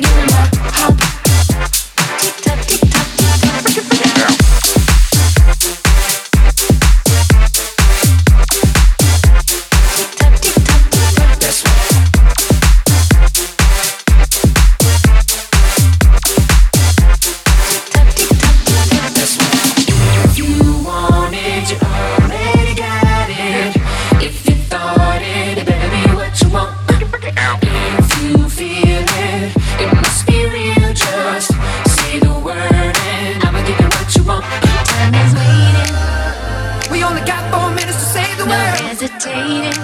gotta get hesitating.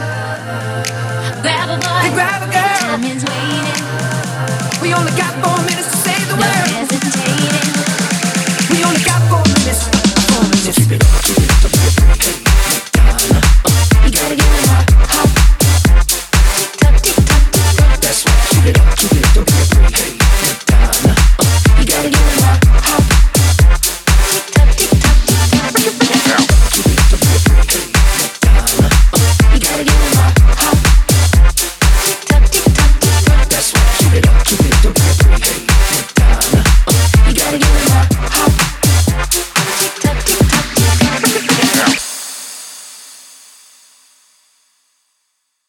Grab a boy, and grab a girl. Time is waiting. We only got four minutes to save the no world. hesitating. We only got four minutes. Four minutes. Keep it up, keep it up, keep it up. You it hot. Tick tock, tick tock, tick tock. That's right. Keep it up, keep it up, keep it up.